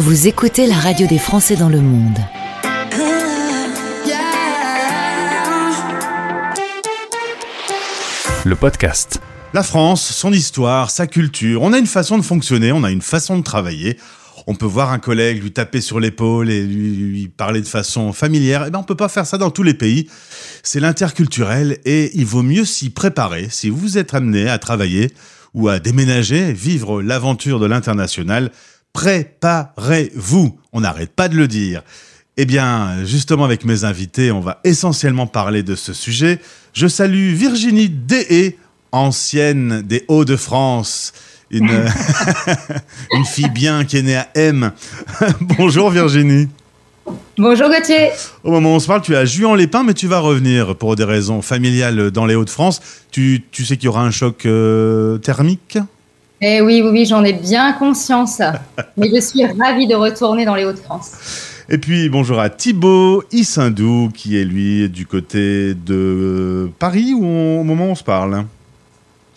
Vous écoutez la radio des Français dans le monde. Le podcast. La France, son histoire, sa culture, on a une façon de fonctionner, on a une façon de travailler. On peut voir un collègue lui taper sur l'épaule et lui, lui parler de façon familière. Eh ben, on peut pas faire ça dans tous les pays. C'est l'interculturel et il vaut mieux s'y préparer si vous êtes amené à travailler ou à déménager, vivre l'aventure de l'international. Préparez-vous. On n'arrête pas de le dire. Eh bien, justement, avec mes invités, on va essentiellement parler de ce sujet. Je salue Virginie Deshaies, ancienne des Hauts-de-France, une, une fille bien qui est née à M. Bonjour Virginie. Bonjour Gauthier. Au moment où on se parle, tu es à Juan-les-Pins, mais tu vas revenir pour des raisons familiales dans les Hauts-de-France. Tu, tu sais qu'il y aura un choc euh, thermique? Eh oui, oui, oui, j'en ai bien conscience. mais je suis ravie de retourner dans les Hauts-de-France. Et puis bonjour à Thibaut Issindou, qui est lui du côté de Paris, ou au moment où on se parle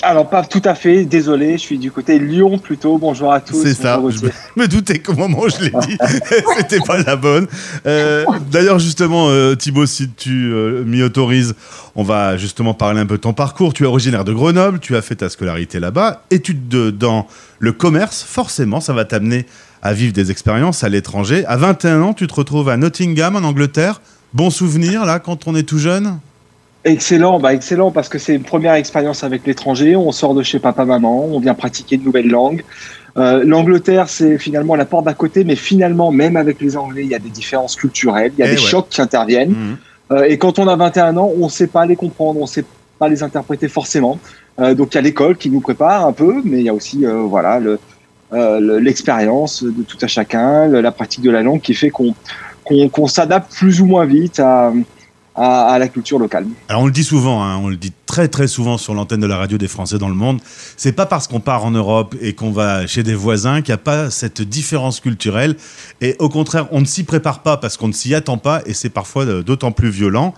Alors, pas tout à fait, désolé, je suis du côté Lyon plutôt. Bonjour à tous. C'est ça, je me doutais qu'au moment où je l'ai dit, c'était pas la bonne. Euh, D'ailleurs, justement, euh, Thibaut, si tu euh, m'y autorises, on va justement parler un peu de ton parcours. Tu es originaire de Grenoble, tu as fait ta scolarité là-bas, études de, dans le commerce, forcément, ça va t'amener à vivre des expériences à l'étranger. À 21 ans, tu te retrouves à Nottingham, en Angleterre. Bon souvenir, là, quand on est tout jeune? Excellent, bah excellent parce que c'est une première expérience avec l'étranger. On sort de chez papa-maman, on vient pratiquer une nouvelle langue. Euh, L'Angleterre, c'est finalement la porte d'à côté, mais finalement, même avec les Anglais, il y a des différences culturelles, il y a Eh des ouais. chocs qui interviennent. Mhm. Euh, et quand on a 21 ans, on ne sait pas les comprendre, on ne sait pas les interpréter forcément. Euh, donc il y a l'école qui nous prépare un peu, mais il y a aussi euh, voilà le- euh, le- l'expérience de tout à chacun, la pratique de la langue qui fait qu'on qu'on qu'on s'adapte plus ou moins vite à, à, à la culture locale. Alors on le dit souvent, hein, on le dit très très souvent sur l'antenne de la radio des Français dans le monde. C'est pas parce qu'on part en Europe et qu'on va chez des voisins qu'il n'y a pas cette différence culturelle. Et au contraire, on ne s'y prépare pas parce qu'on ne s'y attend pas et c'est parfois euh, d'autant plus violent.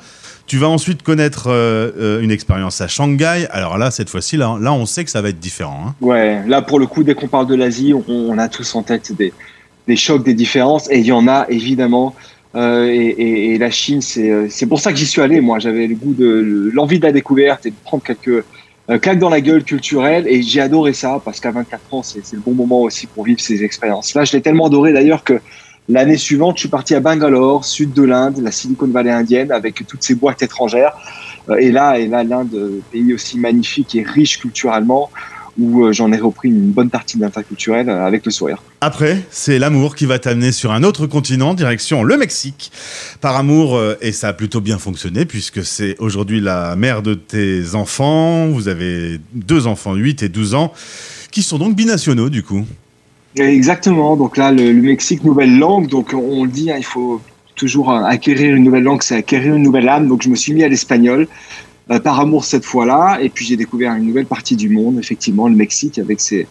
Tu vas ensuite connaître euh, euh, une expérience à Shanghai. Alors là, cette fois-ci, là, là, on sait que ça va être différent. hein. Ouais, là pour le coup, dès qu'on parle de l'Asie, on, on a tous en tête des, des chocs, des différences, et il y en a évidemment. Euh, et, la Chine, c'est euh, c'est pour ça que j'y suis allé. Moi, j'avais le goût de l'envie de la découverte et de prendre quelques euh, claques dans la gueule culturelle, et j'ai adoré ça parce qu'à 24 ans, c'est le bon moment aussi pour vivre ces expériences. Là, je l'ai tellement adoré d'ailleurs que l'année suivante, je suis parti à Bangalore, sud de l'Inde, la Silicon Valley indienne, avec toutes ces boîtes étrangères. Et là, et là, l'Inde, pays aussi magnifique et riche culturellement où euh, j'en ai repris une bonne partie d'interculturel euh, avec le sourire. Après, c'est l'amour qui va t'amener sur un autre continent, direction le Mexique. Par amour, euh, et ça a plutôt bien fonctionné, puisque c'est aujourd'hui la mère de tes enfants. Vous avez deux enfants, 8 et 12 ans, qui sont donc binationaux, du coup. Exactement. Donc là, le, le Mexique, nouvelle langue. Donc on, le dit, hein, il faut toujours acquérir une nouvelle langue, c'est acquérir une nouvelle âme. Donc je me suis mis à l'espagnol. Euh, par amour cette fois-là, et puis j'ai découvert une nouvelle partie du monde, effectivement, le Mexique, avec ses,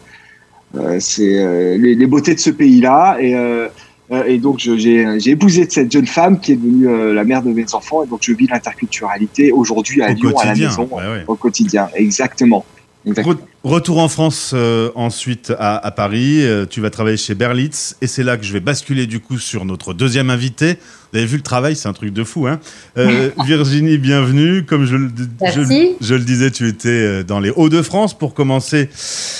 euh, ses, euh, les, les beautés de ce pays-là, et, euh, euh, et donc j'ai épousé cette jeune femme qui est devenue euh, la mère de mes enfants, et donc je vis l'interculturalité aujourd'hui à Au Lyon, à la maison, ouais, ouais. au quotidien, exactement. Exactement. Re- Retour en France euh, ensuite à, à Paris, Euh, tu vas travailler chez Berlitz et c'est là que je vais basculer du coup sur notre deuxième invité. Vous avez vu le travail, c'est un truc de fou. Hein Euh, Virginie, bienvenue. Comme je, le- je, Merci. je le disais, tu étais dans les Hauts-de-France pour commencer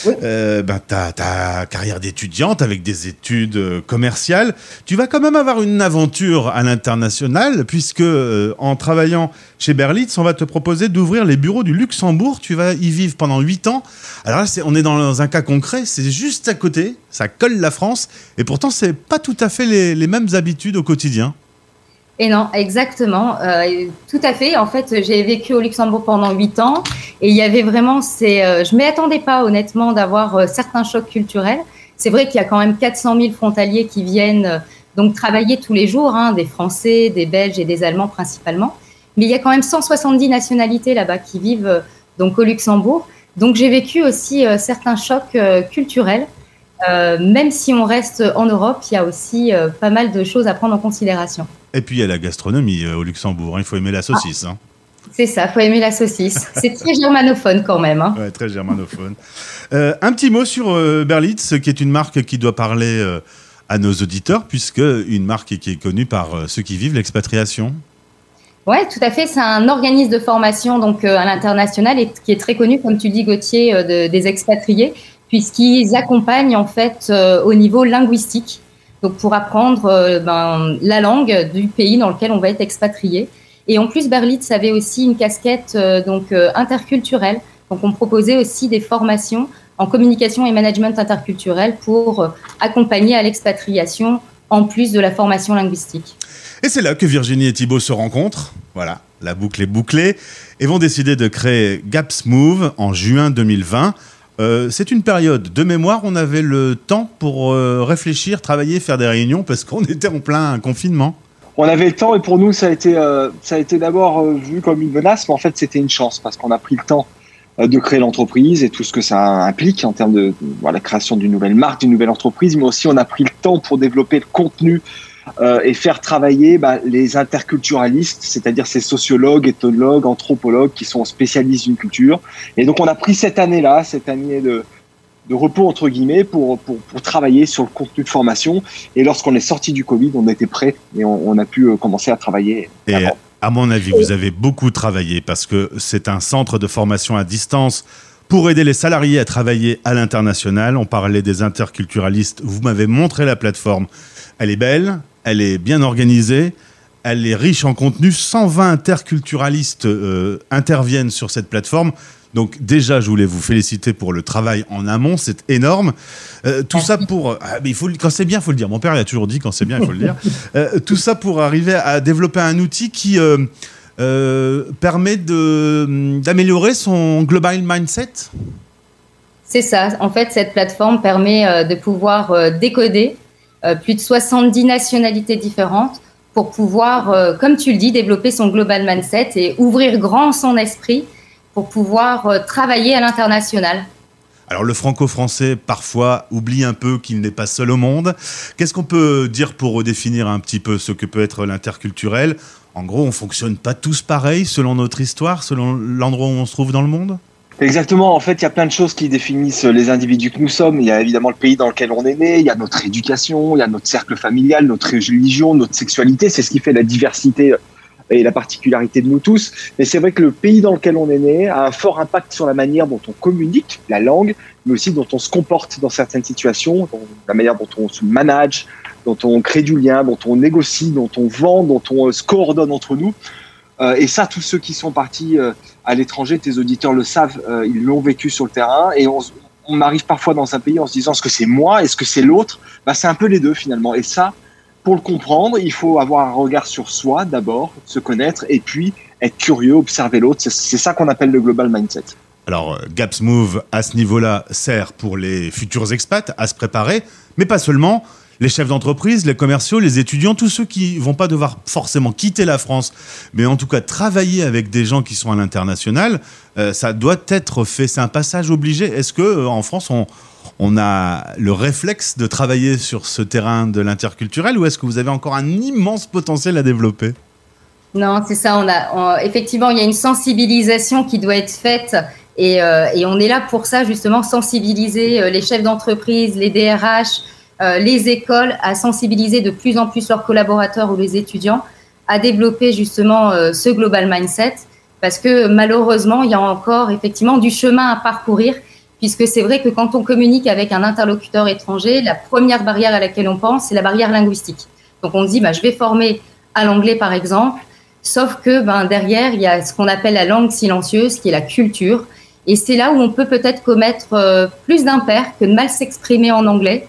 Oui. ben, ta, ta carrière d'étudiante avec des études commerciales. Tu vas quand même avoir une aventure à l'international puisque en travaillant chez Berlitz, on va te proposer d'ouvrir les bureaux du Luxembourg. Tu vas y vivre pendant 8 ans. Alors là, on est dans un cas concret, c'est juste à côté, ça colle la France, et pourtant, c'est pas tout à fait les, mêmes habitudes au quotidien. Et non, exactement. euh, tout à fait. En fait, j'ai vécu au Luxembourg pendant huit ans et il y avait vraiment ces. euh, je ne m'y attendais pas, honnêtement, d'avoir euh, certains chocs culturels. C'est vrai qu'il y a quand même 400 000 frontaliers qui viennent donc travailler tous les jours, hein, des Français, des Belges et des Allemands principalement. Mais il y a quand même 170 nationalités là-bas qui vivent donc au Luxembourg. Donc j'ai vécu aussi euh, certains chocs euh, culturels. Euh, même si on reste en Europe, il y a aussi pas mal de choses à prendre en considération. Et puis, il y a la gastronomie au Luxembourg, hein, il faut aimer la saucisse. hein. C'est ça, faut aimer la saucisse. C'est très germanophone quand même. hein. Ouais, très germanophone. Un petit mot sur Berlitz, qui est une marque qui doit parler à nos auditeurs, puisque une marque qui est connue par ceux qui vivent l'expatriation. Oui, tout à fait. C'est un organisme de formation donc euh, à l'international et qui est très connu, comme tu dis, Gauthier, euh, des expatriés, puisqu'ils accompagnent en fait au niveau linguistique, donc pour apprendre ben, la langue du pays dans lequel on va être expatrié. Et en plus, Berlitz avait aussi une casquette donc interculturelle. Donc on proposait aussi des formations en communication et management interculturel pour euh, accompagner à l'expatriation en plus de la formation linguistique. Et c'est là que Virginie et Thibault se rencontrent. Voilà, la boucle est bouclée. Et vont décider de créer Gaps Move en juin 2020. Euh, c'est une période de mémoire, on avait le temps pour euh, réfléchir, travailler, faire des réunions parce qu'on était en plein confinement. On avait le temps et pour nous ça a été, ça a été d'abord vu comme une menace, mais en fait c'était une chance parce qu'on a pris le temps euh, de créer l'entreprise et tout ce que ça implique en termes de voilà, création d'une nouvelle marque, d'une nouvelle entreprise, mais aussi on a pris le temps pour développer le contenu euh, et faire travailler bah, les interculturalistes, c'est-à-dire ces sociologues, ethnologues, anthropologues qui sont spécialistes d'une culture. Et donc on a pris cette année-là, cette année de, de repos entre guillemets pour, pour, pour, travailler sur le contenu de formation. Et lorsqu'on est sorti du Covid, on était prêt et on, on a pu euh, commencer à travailler. Et à mon avis, vous avez beaucoup travaillé parce que c'est un centre de formation à distance pour aider les salariés à travailler à l'international. On parlait des interculturalistes. Vous m'avez montré la plateforme. Elle est belle, elle est bien organisée, elle est riche en contenu. 120 interculturalistes euh, interviennent sur cette plateforme. Donc déjà, je voulais vous féliciter pour le travail en amont, c'est énorme. Euh, tout ça pour, ah, il faut quand c'est bien, il faut le dire. Mon père il a toujours dit quand c'est bien, il faut le dire. Euh, tout ça pour arriver à développer un outil qui euh, permet d'améliorer son global mindset? C'est ça. En fait, cette plateforme permet de pouvoir décoder plus de 70 nationalités différentes pour pouvoir, comme tu le dis, développer son global mindset et ouvrir grand son esprit pour pouvoir euh, travailler à l'international. Alors le franco-français parfois oublie un peu qu'il n'est pas seul au monde. Qu'est-ce qu'on peut dire pour redéfinir un petit peu ce que peut être l'interculturel? En gros, on fonctionne pas tous pareil selon notre histoire, selon l'endroit où on se trouve dans le monde? Exactement. En fait, il y a plein de choses qui définissent les individus que nous sommes. Il y a évidemment le pays dans lequel on est né, il y a notre éducation, il y a notre cercle familial, notre religion, notre sexualité. C'est ce qui fait la diversité et la particularité de nous tous. Mais c'est vrai que le pays dans lequel on est né a un fort impact sur la manière dont on communique, la langue, mais aussi dont on se comporte dans certaines situations, la manière dont on se manage, dont on crée du lien, dont on négocie, dont on vend, dont on se coordonne entre nous. Euh, et ça, tous ceux qui sont partis euh, à l'étranger, tes auditeurs le savent, euh, ils l'ont vécu sur le terrain. Et on, arrive parfois dans un pays en se disant est-ce que c'est moi, est-ce que c'est l'autre? Bah, C'est un peu les deux finalement. Et ça, pour le comprendre, il faut avoir un regard sur soi d'abord, se connaître, et puis être curieux, observer l'autre. C'est ça qu'on appelle le global mindset. Alors, euh, Gaps Move, à ce niveau-là, sert pour les futurs expats à se préparer, mais pas seulement. Les chefs d'entreprise, les commerciaux, les étudiants, tous ceux qui vont pas devoir forcément quitter la France, mais en tout cas travailler avec des gens qui sont à l'international, euh, ça doit être fait. C'est un passage obligé. Est-ce que euh, en France, on, on a le réflexe de travailler sur ce terrain de l'interculturel ou est-ce que vous avez encore un immense potentiel à développer? Non, c'est ça. On a, effectivement, il y a une sensibilisation qui doit être faite euh, et, on est là pour ça, justement, sensibiliser euh, les chefs d'entreprise, les DRH, euh, les écoles, à sensibiliser de plus en plus leurs collaborateurs ou les étudiants à développer justement ce global mindset parce que malheureusement, il y a encore effectivement du chemin à parcourir puisque c'est vrai que quand on communique avec un interlocuteur étranger, la première barrière à laquelle on pense, c'est la barrière linguistique. Donc on dit, bah, je vais former à l'anglais par exemple, sauf que ben, derrière, il y a ce qu'on appelle la langue silencieuse, qui est la culture, et c'est là où on peut peut-être commettre euh, plus d'impairs que de mal s'exprimer en anglais,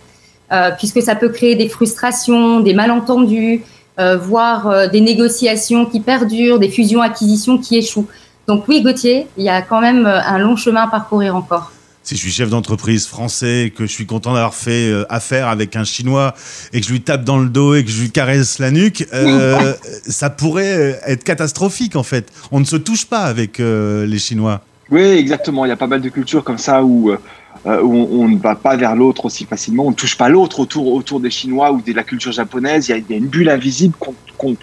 euh, puisque ça peut créer des frustrations, des malentendus, euh, voire des négociations qui perdurent, des fusions-acquisitions qui échouent. Donc oui, Gauthier, il y a quand même un long chemin à parcourir encore si je suis chef d'entreprise français, que je suis content d'avoir fait euh, affaire avec un Chinois et que je lui tape dans le dos et que je lui caresse la nuque, euh, ça pourrait être catastrophique en fait. On ne se touche pas avec euh, les Chinois. Oui, exactement. Il y a pas mal de cultures comme ça où, où on, ne va pas vers l'autre aussi facilement. On ne touche pas l'autre autour, autour des Chinois ou de la culture japonaise. Il y a, une bulle invisible qu'on ne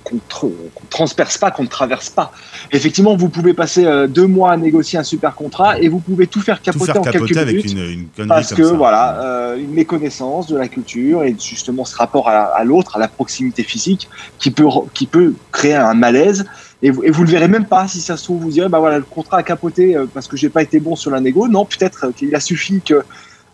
transperce pas, qu'on ne traverse pas. Effectivement, vous pouvez passer euh, deux mois à négocier un super contrat et vous pouvez tout faire capoter tout faire en capoter quelques avec minutes. une, une parce comme que ça. voilà, euh, une méconnaissance de la culture et justement ce rapport à, à l'autre, à la proximité physique, qui peut qui peut créer un malaise. Et vous, et vous le verrez même pas si ça se trouve vous direz bah voilà le contrat a capoté euh, parce que j'ai pas été bon sur la négo. Non, peut-être qu'il a suffi que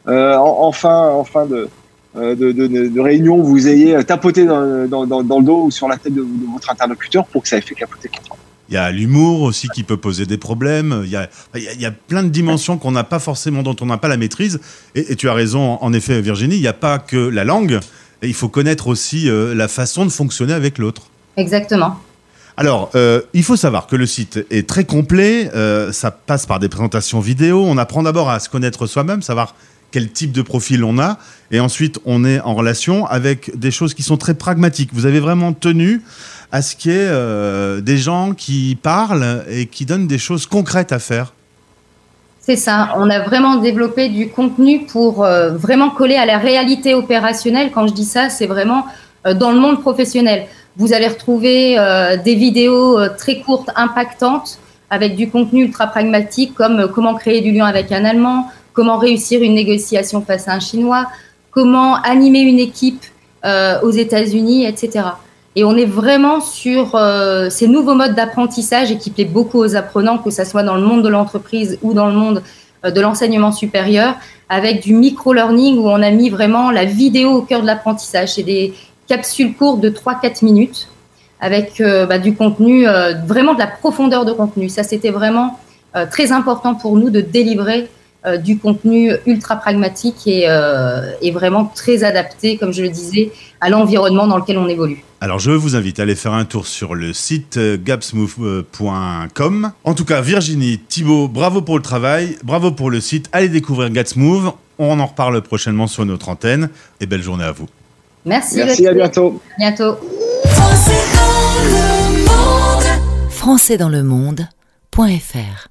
euh, en, en fin en fin de euh, de, de, de réunion vous ayez tapoté dans, dans, dans, dans le dos ou sur la tête de, de votre interlocuteur pour que ça ait fait capoter le contrat. Il y a l'humour aussi qui peut poser des problèmes. Il y a, il y a, il y a plein de dimensions qu'on n'a pas forcément, dont on n'a pas la maîtrise. Et, et, tu as raison, en effet, Virginie, il n'y a pas que la langue. Et il faut connaître aussi euh, la façon de fonctionner avec l'autre. Exactement. Alors, euh, il faut savoir que le site est très complet. Euh, ça passe par des présentations vidéo. On apprend d'abord à se connaître soi-même, savoir quel type de profil on a. Et ensuite, on est en relation avec des choses qui sont très pragmatiques. Vous avez vraiment tenu à ce qu'il y ait euh, des gens qui parlent et qui donnent des choses concrètes à faire. C'est ça. On a vraiment développé du contenu pour vraiment coller à la réalité opérationnelle. Quand je dis ça, c'est vraiment dans le monde professionnel. Vous allez retrouver euh, des vidéos très courtes, impactantes, avec du contenu ultra pragmatique, comme comment créer du lien avec un Allemand, comment réussir une négociation face à un Chinois, comment animer une équipe euh, aux États-Unis, etc. Et on est vraiment sur euh, ces nouveaux modes d'apprentissage et qui plaît beaucoup aux apprenants, que ce soit dans le monde de l'entreprise ou dans le monde euh, de l'enseignement supérieur, avec du micro-learning où on a mis vraiment la vidéo au cœur de l'apprentissage. C'est des capsules courtes de 3-4 minutes avec euh, bah, du contenu, vraiment de la profondeur de contenu. Ça, c'était vraiment très important pour nous de délivrer euh, du contenu ultra pragmatique et, euh, et, vraiment très adapté, comme je le disais, à l'environnement dans lequel on évolue. Alors je vous invite à aller faire un tour sur le site gapsmove.com. En tout cas, Virginie, Thibaut, bravo pour le travail, bravo pour le site. Allez découvrir Gatsmove. On en reparle prochainement sur notre antenne. Et belle journée à vous. Merci. Merci, à bientôt. À bientôt. Français dans le monde.fr